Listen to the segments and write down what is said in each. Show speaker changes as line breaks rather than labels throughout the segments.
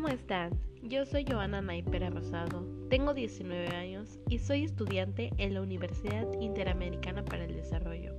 ¿cómo están? Yo soy Joana Naipera Rosado, tengo 19 años y soy estudiante en la Universidad Interamericana para el Desarrollo,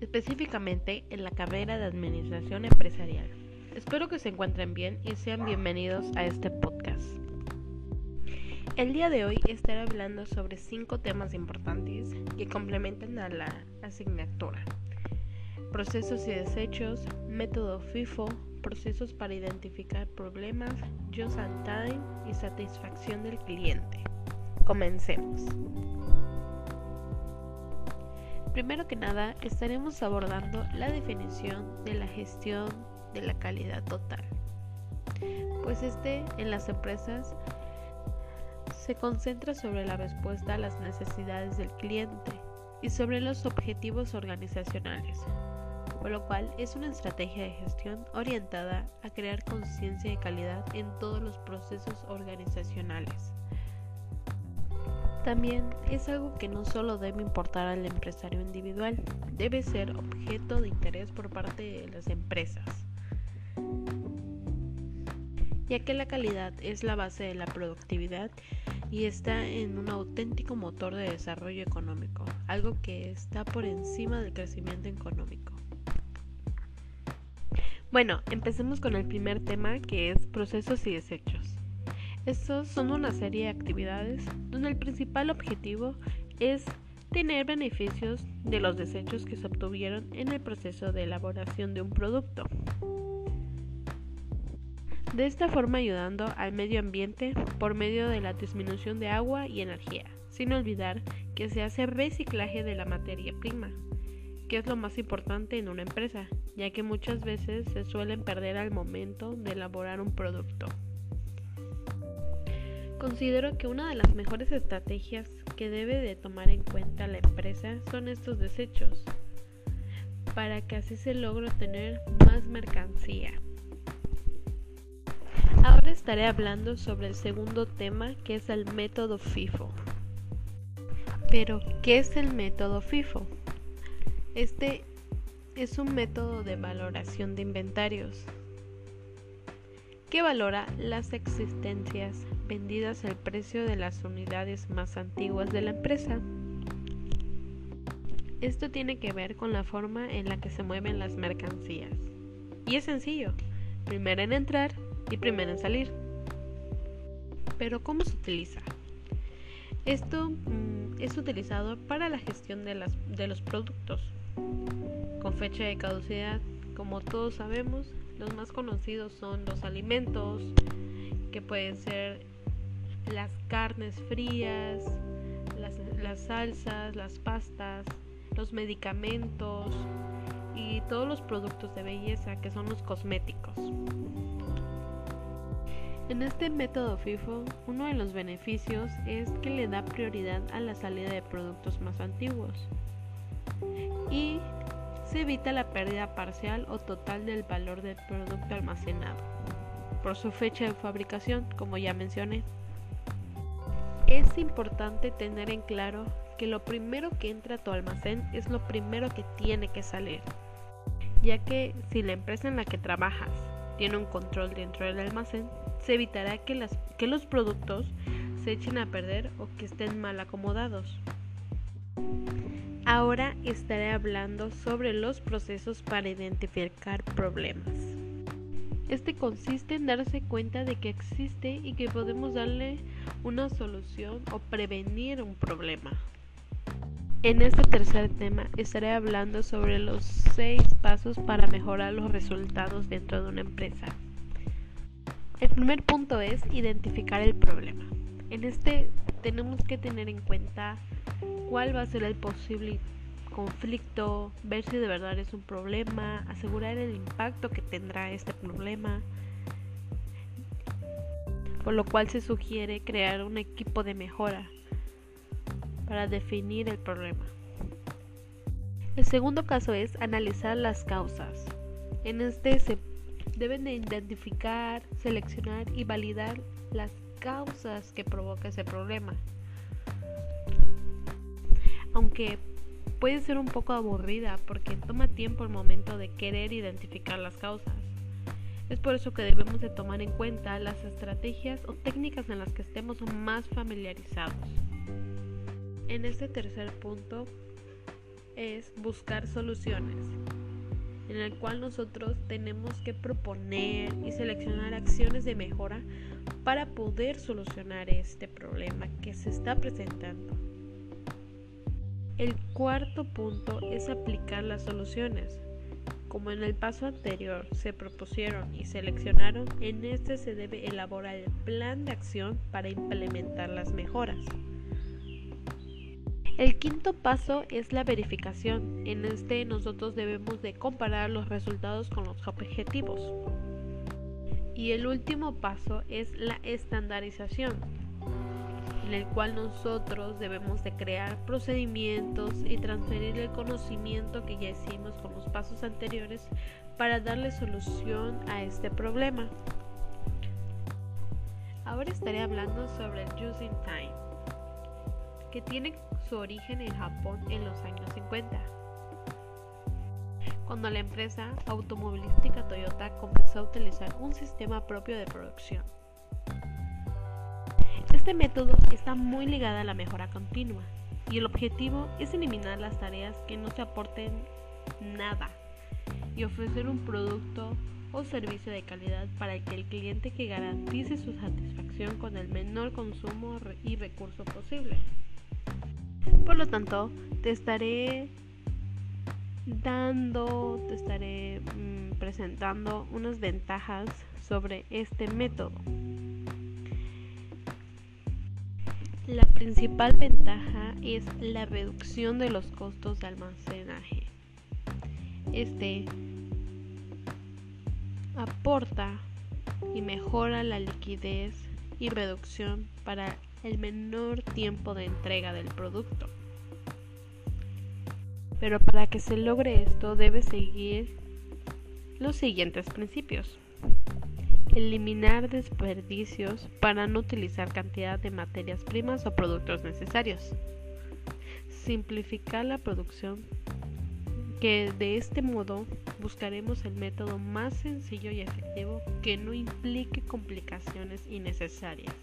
específicamente en la carrera de Administración Empresarial. Espero que se encuentren bien y sean bienvenidos a este podcast. El día de hoy estaré hablando sobre cinco temas importantes que complementan a la asignatura. Procesos y desechos, método FIFO, procesos para identificar problemas, just and time y satisfacción del cliente. Comencemos. Primero que nada, estaremos abordando la definición de la gestión de la calidad total. Pues este en las empresas se concentra sobre la respuesta a las necesidades del cliente y sobre los objetivos organizacionales, por lo cual es una estrategia de gestión orientada a crear conciencia de calidad en todos los procesos organizacionales. También es algo que no solo debe importar al empresario individual, debe ser objeto de interés por parte de las empresas, ya que la calidad es la base de la productividad y está en un auténtico motor de desarrollo económico, algo que está por encima del crecimiento económico. Bueno, empecemos con el primer tema que es procesos y desechos. Estos son una serie de actividades donde el principal objetivo es tener beneficios de los desechos que se obtuvieron en el proceso de elaboración de un producto. De esta forma ayudando al medio ambiente por medio de la disminución de agua y energía, sin olvidar que se hace reciclaje de la materia prima que es lo más importante en una empresa, ya que muchas veces se suelen perder al momento de elaborar un producto. Considero que una de las mejores estrategias que debe de tomar en cuenta la empresa son estos desechos, para que así se logre tener más mercancía. Ahora estaré hablando sobre el segundo tema que es el método FIFO. Pero, ¿qué es el método FIFO? Este es un método de valoración de inventarios que valora las existencias vendidas al precio de las unidades más antiguas de la empresa. Esto tiene que ver con la forma en la que se mueven las mercancías. Y es sencillo, primero en entrar y primero en salir. Pero ¿cómo se utiliza? Esto mm, es utilizado para la gestión de, los productos con fecha de caducidad. Como todos sabemos, los más conocidos son los alimentos, que pueden ser las carnes frías, las, las salsas, las pastas, los medicamentos y todos los productos de belleza que son los cosméticos. En este método FIFO, uno de los beneficios es que le da prioridad a la salida de productos más antiguos y se evita la pérdida parcial o total del valor del producto almacenado por su fecha de fabricación, como ya mencioné. Es importante tener en claro que lo primero que entra a tu almacén es lo primero que tiene que salir, ya que si la empresa en la que trabajas tiene un control dentro del almacén, se evitará que, los productos se echen a perder o que estén mal acomodados. Ahora estaré hablando sobre los procesos para identificar problemas. Este consiste en darse cuenta de que existe y que podemos darle una solución o prevenir un problema. En este tercer tema estaré hablando sobre los seis pasos para mejorar los resultados dentro de una empresa. El primer punto es identificar el problema. En este tenemos que tener en cuenta cuál va a ser el posible conflicto, ver si de verdad es un problema, asegurar el impacto que tendrá este problema, por lo cual se sugiere crear un equipo de mejora para definir el problema. El segundo caso es analizar las causas. En este se deben de identificar, seleccionar y validar las causas que provoca ese problema aunque puede ser un poco aburrida porque toma tiempo el momento de querer identificar las causas. Es por eso que debemos de tomar en cuenta las estrategias o técnicas en las que estemos más familiarizados. En este tercer punto es buscar soluciones, en el cual nosotros tenemos que proponer y seleccionar acciones de mejora para poder solucionar este problema que se está presentando. El cuarto punto es aplicar las soluciones. Como en el paso anterior se propusieron y seleccionaron, en este se debe elaborar el plan de acción para implementar las mejoras. El quinto paso es la verificación. En este nosotros debemos de comparar los resultados con los objetivos. Y el último paso es la estandarización, en el cual nosotros debemos de crear procedimientos y transferir el conocimiento que ya hicimos con los pasos anteriores para darle solución a este problema. Ahora estaré hablando sobre el Using Time, que tiene su origen en Japón en los años 50, cuando la empresa automovilística Toyota comenzó a utilizar un sistema propio de producción. Este método está muy ligado a la mejora continua y el objetivo es eliminar las tareas que no se aporten nada y ofrecer un producto o servicio de calidad para que el cliente que garantice su satisfacción con el menor consumo y recurso posible. Por lo tanto, te estaré dando, te estaré mm, presentando unas ventajas sobre este método. La principal ventaja es la reducción de los costos de almacenaje. Este aporta y mejora la liquidez y reducción para el menor tiempo de entrega del producto. Pero para que se logre esto debe seguir los siguientes principios. Eliminar desperdicios para no utilizar cantidad de materias primas o productos necesarios. Simplificar la producción que de este modo buscaremos el método más sencillo y efectivo que no implique complicaciones innecesarias.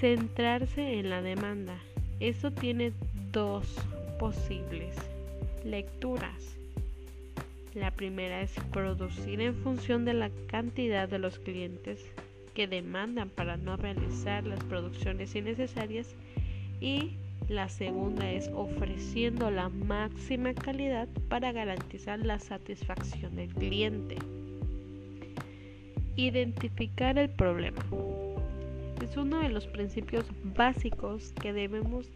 Centrarse en la demanda. Eso tiene dos posibles lecturas. La primera es producir en función de la cantidad de los clientes que demandan para no realizar las producciones innecesarias y la segunda es ofreciendo la máxima calidad para garantizar la satisfacción del cliente. Identificar el problema. Es uno de los principios básicos que debemos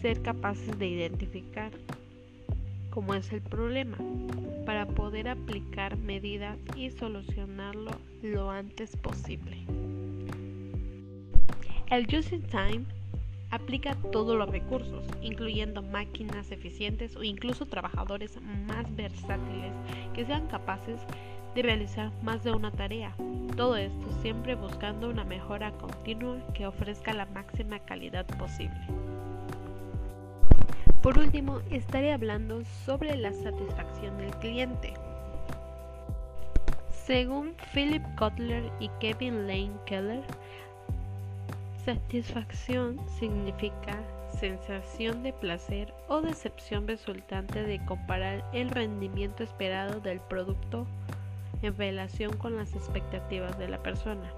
ser capaces de identificar cómo es el problema para poder aplicar medidas y solucionarlo lo antes posible. El Using Time aplica todos los recursos, incluyendo máquinas eficientes o incluso trabajadores más versátiles que sean capaces de realizar más de una tarea. Todo esto siempre buscando una mejora continua que ofrezca la máxima calidad posible. Por último, estaré hablando sobre la satisfacción del cliente. Según Philip Kotler y Kevin Lane Keller, satisfacción significa sensación de placer o decepción resultante de comparar el rendimiento esperado del producto en relación con las expectativas de la persona.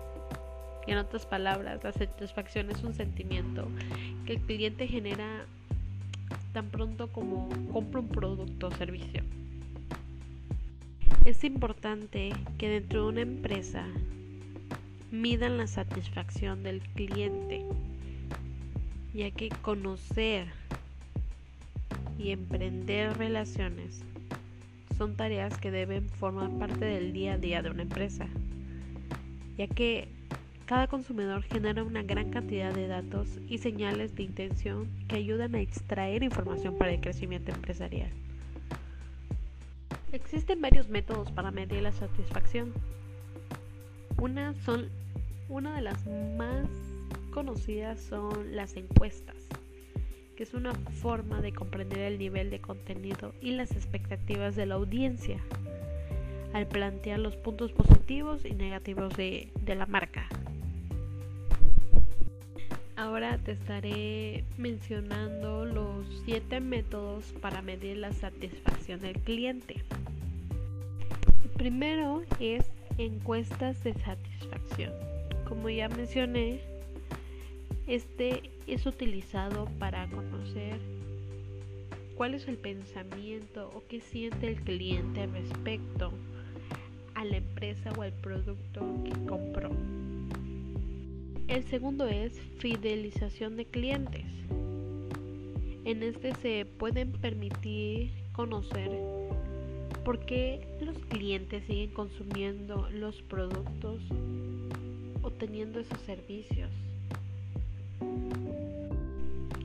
En otras palabras, la satisfacción es un sentimiento que el cliente genera tan pronto como compra un producto o servicio. Es importante que dentro de una empresa midan la satisfacción del cliente, ya que conocer y emprender relaciones son tareas que deben formar parte del día a día de una empresa, ya que cada consumidor genera una gran cantidad de datos y señales de intención que ayudan a extraer información para el crecimiento empresarial. Existen varios métodos para medir la satisfacción. Una, son, una de las más conocidas son las encuestas, que es una forma de comprender el nivel de contenido y las expectativas de la audiencia al plantear los puntos positivos y negativos de, de la marca. Ahora te estaré mencionando los siete métodos para medir la satisfacción del cliente. El primero es encuestas de satisfacción. Como ya mencioné, este es utilizado para conocer cuál es el pensamiento o qué siente el cliente respecto a la empresa o al producto que compró. El segundo es fidelización de clientes. En este se pueden permitir conocer por qué los clientes siguen consumiendo los productos o teniendo esos servicios.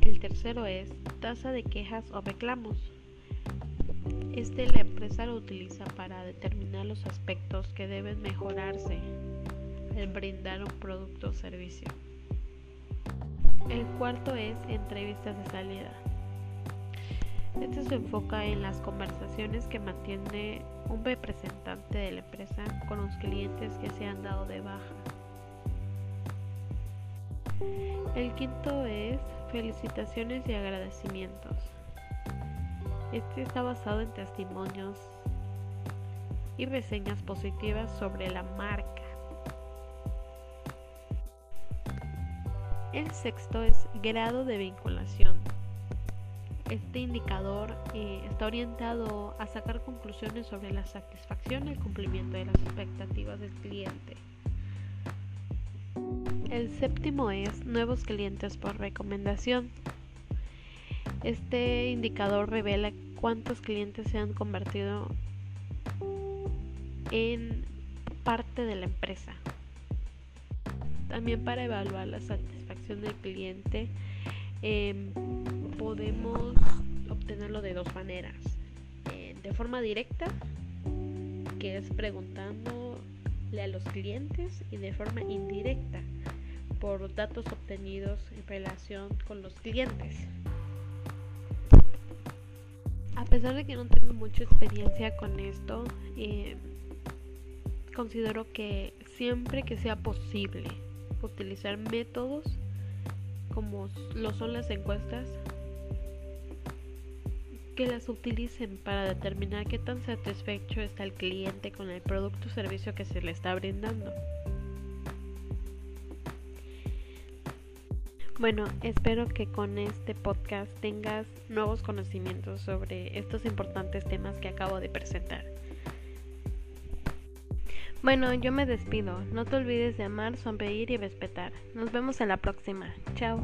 El tercero es tasa de quejas o reclamos. Este la empresa lo utiliza para determinar los aspectos que deben mejorarse el brindar un producto o servicio. El cuarto es entrevistas de salida. Este se enfoca en las conversaciones que mantiene un representante de la empresa con los clientes que se han dado de baja. El quinto es felicitaciones y agradecimientos. Este está basado en testimonios y reseñas positivas sobre la marca El sexto es grado de vinculación. Este indicador eh, está orientado a sacar conclusiones sobre la satisfacción y el cumplimiento de las expectativas del cliente. El séptimo es nuevos clientes por recomendación. Este indicador revela cuántos clientes se han convertido en parte de la empresa. También para evaluar la satisfacción del cliente em, podemos obtenerlo de dos maneras. Eh, de forma directa, que es preguntándole a los clientes, y de forma indirecta, por datos obtenidos en relación con los clientes. A pesar de que no tengo mucha experiencia con esto, em, considero que siempre que sea posible utilizar métodos como lo son las encuestas que las utilicen para determinar qué tan satisfecho está el cliente con el producto o servicio que se le está brindando. Bueno, espero que con este podcast tengas nuevos conocimientos sobre estos importantes temas que acabo de presentar. Bueno, yo me despido. No te olvides de amar, sonreír y respetar. Nos vemos en la próxima. Chao.